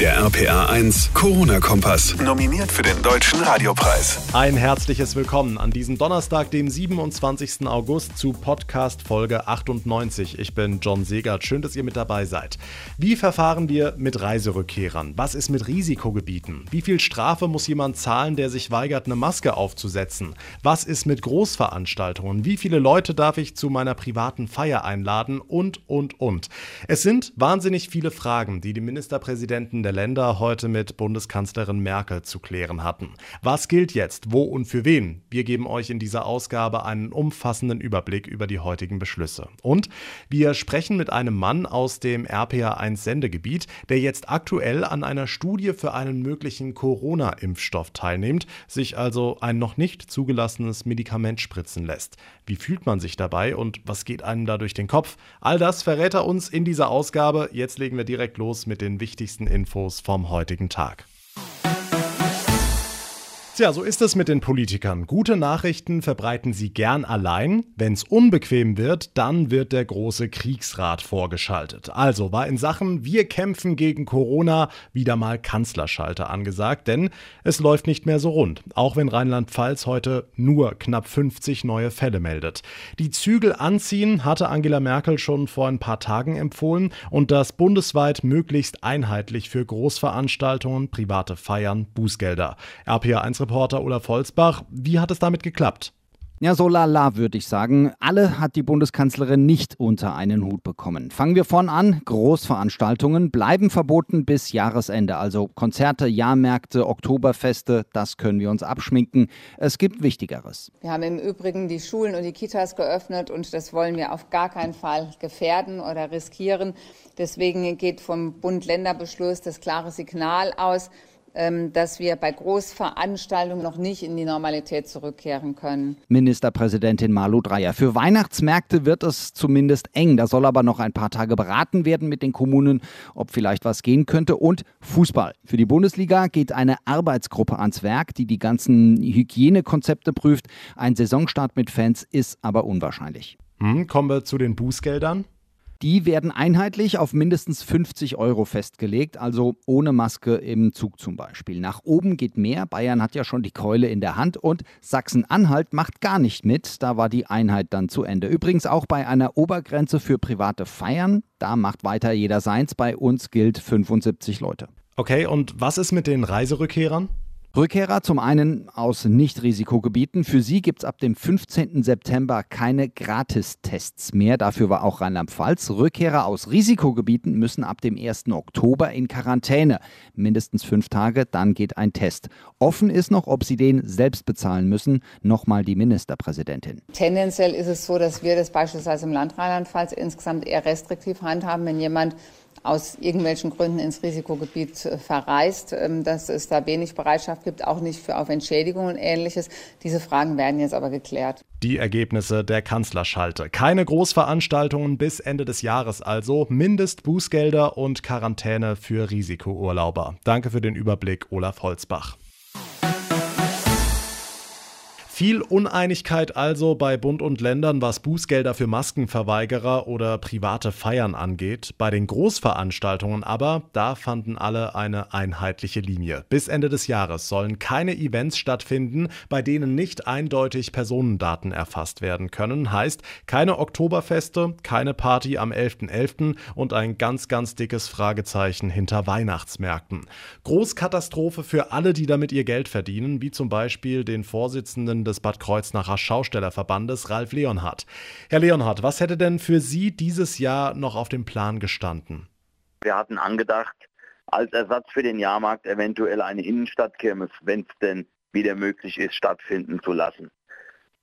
Der RPA 1 Corona-Kompass. Nominiert für den Deutschen Radiopreis. Ein herzliches Willkommen an diesem Donnerstag, dem 27. August, zu Podcast Folge 98. Ich bin John Segert. Schön, dass ihr mit dabei seid. Wie verfahren wir mit Reiserückkehrern? Was ist mit Risikogebieten? Wie viel Strafe muss jemand zahlen, der sich weigert, eine Maske aufzusetzen? Was ist mit Großveranstaltungen? Wie viele Leute darf ich zu meiner privaten Feier einladen? Und, und, und. Es sind wahnsinnig viele Fragen, die die Ministerpräsidenten der Länder heute mit Bundeskanzlerin Merkel zu klären hatten. Was gilt jetzt, wo und für wen? Wir geben euch in dieser Ausgabe einen umfassenden Überblick über die heutigen Beschlüsse. Und wir sprechen mit einem Mann aus dem RPA1-Sendegebiet, der jetzt aktuell an einer Studie für einen möglichen Corona-Impfstoff teilnimmt, sich also ein noch nicht zugelassenes Medikament spritzen lässt. Wie fühlt man sich dabei und was geht einem da durch den Kopf? All das verrät er uns in dieser Ausgabe. Jetzt legen wir direkt los mit den wichtigsten Infos Infos vom heutigen Tag. Tja, so ist es mit den Politikern. Gute Nachrichten verbreiten sie gern allein. Wenn es unbequem wird, dann wird der große Kriegsrat vorgeschaltet. Also war in Sachen Wir kämpfen gegen Corona wieder mal Kanzlerschalter angesagt, denn es läuft nicht mehr so rund. Auch wenn Rheinland-Pfalz heute nur knapp 50 neue Fälle meldet. Die Zügel anziehen hatte Angela Merkel schon vor ein paar Tagen empfohlen und das bundesweit möglichst einheitlich für Großveranstaltungen, private Feiern, Bußgelder. RPA 1 Reporter Olaf Holzbach. Wie hat es damit geklappt? Ja, so lala würde ich sagen. Alle hat die Bundeskanzlerin nicht unter einen Hut bekommen. Fangen wir vorn an. Großveranstaltungen bleiben verboten bis Jahresende. Also Konzerte, Jahrmärkte, Oktoberfeste, das können wir uns abschminken. Es gibt Wichtigeres. Wir haben im Übrigen die Schulen und die Kitas geöffnet und das wollen wir auf gar keinen Fall gefährden oder riskieren. Deswegen geht vom Bund-Länder-Beschluss das klare Signal aus, dass wir bei Großveranstaltungen noch nicht in die Normalität zurückkehren können. Ministerpräsidentin Malu Dreyer. Für Weihnachtsmärkte wird es zumindest eng. Da soll aber noch ein paar Tage beraten werden mit den Kommunen, ob vielleicht was gehen könnte. Und Fußball. Für die Bundesliga geht eine Arbeitsgruppe ans Werk, die die ganzen Hygienekonzepte prüft. Ein Saisonstart mit Fans ist aber unwahrscheinlich. Hm, kommen wir zu den Bußgeldern. Die werden einheitlich auf mindestens 50 Euro festgelegt, also ohne Maske im Zug zum Beispiel. Nach oben geht mehr. Bayern hat ja schon die Keule in der Hand und Sachsen-Anhalt macht gar nicht mit. Da war die Einheit dann zu Ende. Übrigens auch bei einer Obergrenze für private Feiern. Da macht weiter jeder seins. Bei uns gilt 75 Leute. Okay, und was ist mit den Reiserückkehrern? Rückkehrer zum einen aus Nicht-Risikogebieten. Für sie gibt es ab dem 15. September keine Gratistests mehr. Dafür war auch Rheinland-Pfalz. Rückkehrer aus Risikogebieten müssen ab dem 1. Oktober in Quarantäne. Mindestens fünf Tage, dann geht ein Test. Offen ist noch, ob sie den selbst bezahlen müssen. Nochmal die Ministerpräsidentin. Tendenziell ist es so, dass wir das beispielsweise im Land Rheinland-Pfalz insgesamt eher restriktiv handhaben, wenn jemand aus irgendwelchen Gründen ins Risikogebiet äh, verreist, ähm, dass es da wenig Bereitschaft gibt, auch nicht für auf Entschädigung und ähnliches. Diese Fragen werden jetzt aber geklärt. Die Ergebnisse der Kanzlerschalte. Keine Großveranstaltungen bis Ende des Jahres also, Mindestbußgelder und Quarantäne für Risikourlauber. Danke für den Überblick, Olaf Holzbach. Viel Uneinigkeit also bei Bund und Ländern, was Bußgelder für Maskenverweigerer oder private Feiern angeht. Bei den Großveranstaltungen aber, da fanden alle eine einheitliche Linie. Bis Ende des Jahres sollen keine Events stattfinden, bei denen nicht eindeutig Personendaten erfasst werden können. Heißt, keine Oktoberfeste, keine Party am 11.11. .11. und ein ganz, ganz dickes Fragezeichen hinter Weihnachtsmärkten. Großkatastrophe für alle, die damit ihr Geld verdienen, wie zum Beispiel den Vorsitzenden des Bad Kreuznacher Schaustellerverbandes Ralf Leonhardt. Herr Leonhardt, was hätte denn für Sie dieses Jahr noch auf dem Plan gestanden? Wir hatten angedacht, als Ersatz für den Jahrmarkt eventuell eine Innenstadtkirmes, wenn es denn wieder möglich ist, stattfinden zu lassen.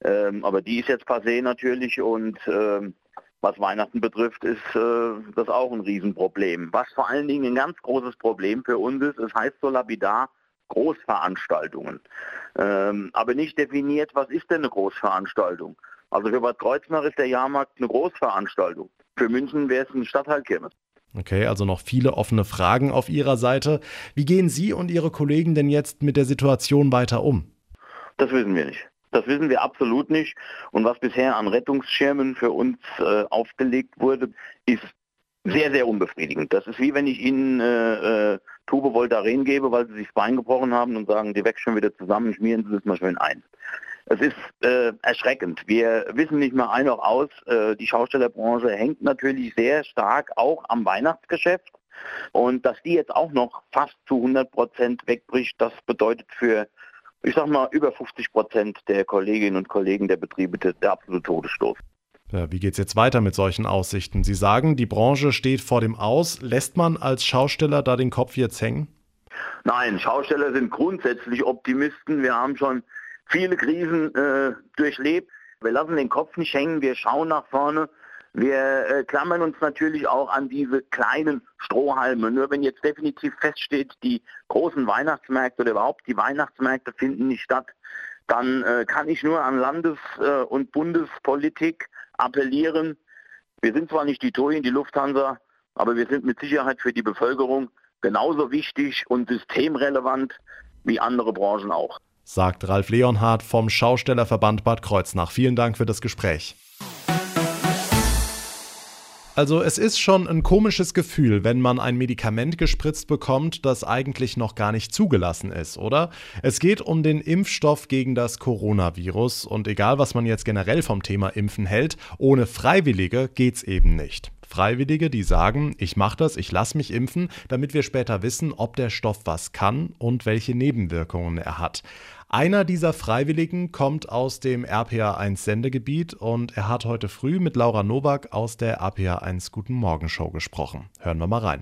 Ähm, aber die ist jetzt passé natürlich und ähm, was Weihnachten betrifft, ist äh, das auch ein Riesenproblem. Was vor allen Dingen ein ganz großes Problem für uns ist, es heißt so lapidar, Großveranstaltungen. Ähm, aber nicht definiert, was ist denn eine Großveranstaltung. Also für Bad Kreuznach ist der Jahrmarkt eine Großveranstaltung. Für München wäre es ein Stadtteilkirmes. Okay, also noch viele offene Fragen auf Ihrer Seite. Wie gehen Sie und Ihre Kollegen denn jetzt mit der Situation weiter um? Das wissen wir nicht. Das wissen wir absolut nicht. Und was bisher an Rettungsschirmen für uns äh, aufgelegt wurde, ist sehr, sehr unbefriedigend. Das ist wie wenn ich Ihnen äh, äh Tube Voltaren gebe, weil sie sich das Bein gebrochen haben und sagen, die wächst schon wieder zusammen, schmieren Sie das mal schön ein. Es ist äh, erschreckend. Wir wissen nicht mehr ein noch aus. Äh, die Schaustellerbranche hängt natürlich sehr stark auch am Weihnachtsgeschäft. Und dass die jetzt auch noch fast zu 100 Prozent wegbricht, das bedeutet für, ich sag mal, über 50 Prozent der Kolleginnen und Kollegen der Betriebe der absolute Todesstoß. Wie geht es jetzt weiter mit solchen Aussichten? Sie sagen, die Branche steht vor dem Aus. Lässt man als Schausteller da den Kopf jetzt hängen? Nein, Schausteller sind grundsätzlich Optimisten. Wir haben schon viele Krisen äh, durchlebt. Wir lassen den Kopf nicht hängen, wir schauen nach vorne. Wir äh, klammern uns natürlich auch an diese kleinen Strohhalme. Nur wenn jetzt definitiv feststeht, die großen Weihnachtsmärkte oder überhaupt die Weihnachtsmärkte finden nicht statt, dann äh, kann ich nur an Landes- äh, und Bundespolitik appellieren. Wir sind zwar nicht die TUI, die Lufthansa, aber wir sind mit Sicherheit für die Bevölkerung genauso wichtig und systemrelevant wie andere Branchen auch sagt Ralf Leonhardt vom Schaustellerverband Bad Kreuznach. Vielen Dank für das Gespräch. Also es ist schon ein komisches Gefühl, wenn man ein Medikament gespritzt bekommt, das eigentlich noch gar nicht zugelassen ist, oder? Es geht um den Impfstoff gegen das Coronavirus und egal was man jetzt generell vom Thema Impfen hält, ohne Freiwillige geht's eben nicht. Freiwillige, die sagen, ich mache das, ich lasse mich impfen, damit wir später wissen, ob der Stoff was kann und welche Nebenwirkungen er hat. Einer dieser Freiwilligen kommt aus dem RPA1 Sendegebiet und er hat heute früh mit Laura Nowak aus der RPA1 Guten Morgen Show gesprochen. Hören wir mal rein.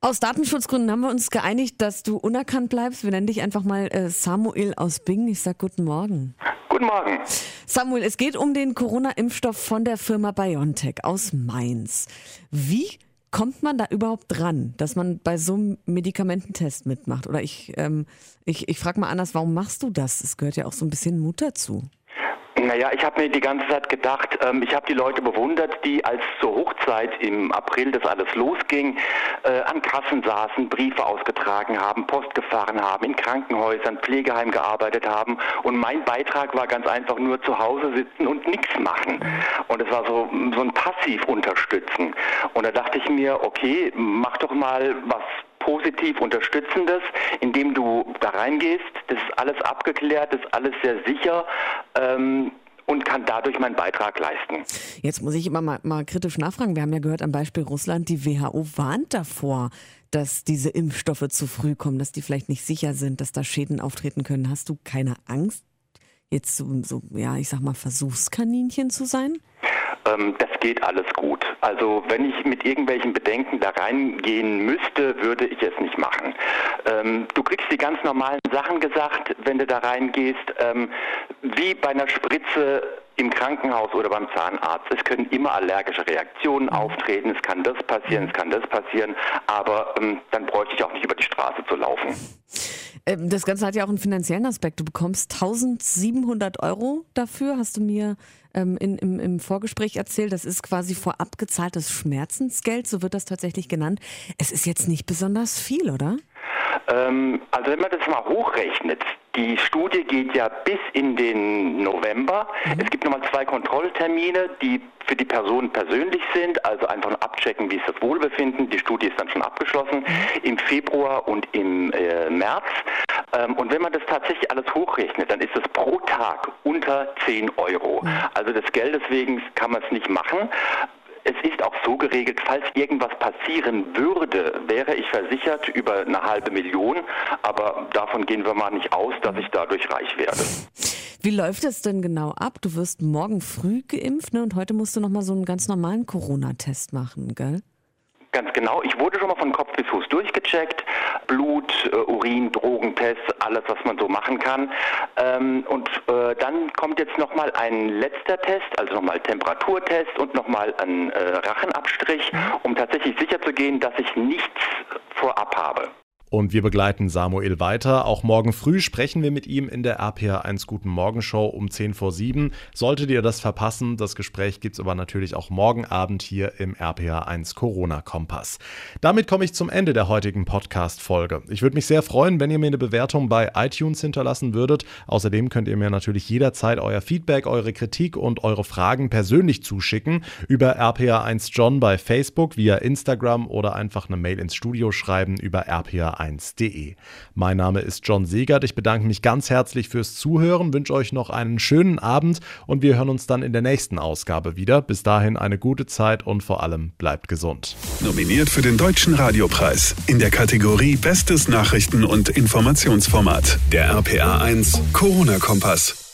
Aus Datenschutzgründen haben wir uns geeinigt, dass du unerkannt bleibst. Wir nennen dich einfach mal äh, Samuel aus Bing. Ich sag guten Morgen. Guten Morgen. Samuel, es geht um den Corona-Impfstoff von der Firma BioNTech aus Mainz. Wie kommt man da überhaupt dran, dass man bei so einem Medikamententest mitmacht? Oder ich, ähm, ich, ich frage mal anders, warum machst du das? Es gehört ja auch so ein bisschen Mut dazu. Naja, ich habe mir die ganze Zeit gedacht, ähm, ich habe die Leute bewundert, die als zur Hochzeit im April das alles losging, äh, an Kassen saßen, Briefe ausgetragen haben, Post gefahren haben, in Krankenhäusern, Pflegeheim gearbeitet haben. Und mein Beitrag war ganz einfach nur zu Hause sitzen und nichts machen. Und es war so, so ein Passiv unterstützen. Und da dachte ich mir, okay, mach doch mal was positiv Unterstützendes, indem du da reingehst. Das ist alles abgeklärt, das ist alles sehr sicher. Ähm, und kann dadurch meinen Beitrag leisten. Jetzt muss ich immer mal, mal, kritisch nachfragen. Wir haben ja gehört am Beispiel Russland, die WHO warnt davor, dass diese Impfstoffe zu früh kommen, dass die vielleicht nicht sicher sind, dass da Schäden auftreten können. Hast du keine Angst, jetzt so, so ja, ich sag mal, Versuchskaninchen zu sein? Ähm, das geht alles gut. Also wenn ich mit irgendwelchen Bedenken da reingehen müsste, würde ich es nicht machen. Ähm, du kriegst die ganz normalen Sachen gesagt, wenn du da reingehst, ähm, wie bei einer Spritze im Krankenhaus oder beim Zahnarzt. Es können immer allergische Reaktionen auftreten. Es kann das passieren, es kann das passieren. Aber ähm, dann bräuchte ich auch nicht über die Straße zu laufen. Ähm, das Ganze hat ja auch einen finanziellen Aspekt. Du bekommst 1700 Euro dafür, hast du mir ähm, in, im, im Vorgespräch erzählt. Das ist quasi vorab gezahltes Schmerzensgeld, so wird das tatsächlich genannt. Es ist jetzt nicht besonders viel, oder? Ähm, also wenn man das mal hochrechnet, die Studie geht ja bis in den November. Mhm. Es gibt nochmal zwei Kontrolltermine, die für die Person persönlich sind, also einfach abchecken, wie ist das Wohlbefinden. Die Studie ist dann schon abgeschlossen mhm. im Februar und im äh, März. Ähm, und wenn man das tatsächlich alles hochrechnet, dann ist es pro Tag unter 10 Euro. Mhm. Also des Geldes wegen kann man es nicht machen. Es ist auch so geregelt, falls irgendwas passieren würde, wäre ich versichert über eine halbe Million. Aber davon gehen wir mal nicht aus, dass ich dadurch reich werde. Wie läuft es denn genau ab? Du wirst morgen früh geimpft ne? und heute musst du nochmal so einen ganz normalen Corona-Test machen, gell? Ganz genau. Ich wurde schon mal von Kopf bis Fuß durchgecheckt. Blut, äh, Urin, Drogentests, alles, was man so machen kann. Ähm, und äh, dann kommt jetzt nochmal ein letzter Test, also nochmal Temperaturtest und nochmal ein äh, Rachenabstrich, mhm. um tatsächlich sicher zu gehen, dass ich nichts vorab habe. Und wir begleiten Samuel weiter. Auch morgen früh sprechen wir mit ihm in der RPR1 Guten Morgen Show um 10 vor 7. Solltet ihr das verpassen, das Gespräch gibt es aber natürlich auch morgen Abend hier im RPR1 Corona Kompass. Damit komme ich zum Ende der heutigen Podcast-Folge. Ich würde mich sehr freuen, wenn ihr mir eine Bewertung bei iTunes hinterlassen würdet. Außerdem könnt ihr mir natürlich jederzeit euer Feedback, eure Kritik und eure Fragen persönlich zuschicken über RPR1 John bei Facebook, via Instagram oder einfach eine Mail ins Studio schreiben über RPR1 bayern1.de. Mein Name ist John Segert. Ich bedanke mich ganz herzlich fürs Zuhören, wünsche euch noch einen schönen Abend und wir hören uns dann in der nächsten Ausgabe wieder. Bis dahin eine gute Zeit und vor allem bleibt gesund. Nominiert für den Deutschen Radiopreis in der Kategorie Bestes Nachrichten- und Informationsformat der RPA 1 Corona-Kompass.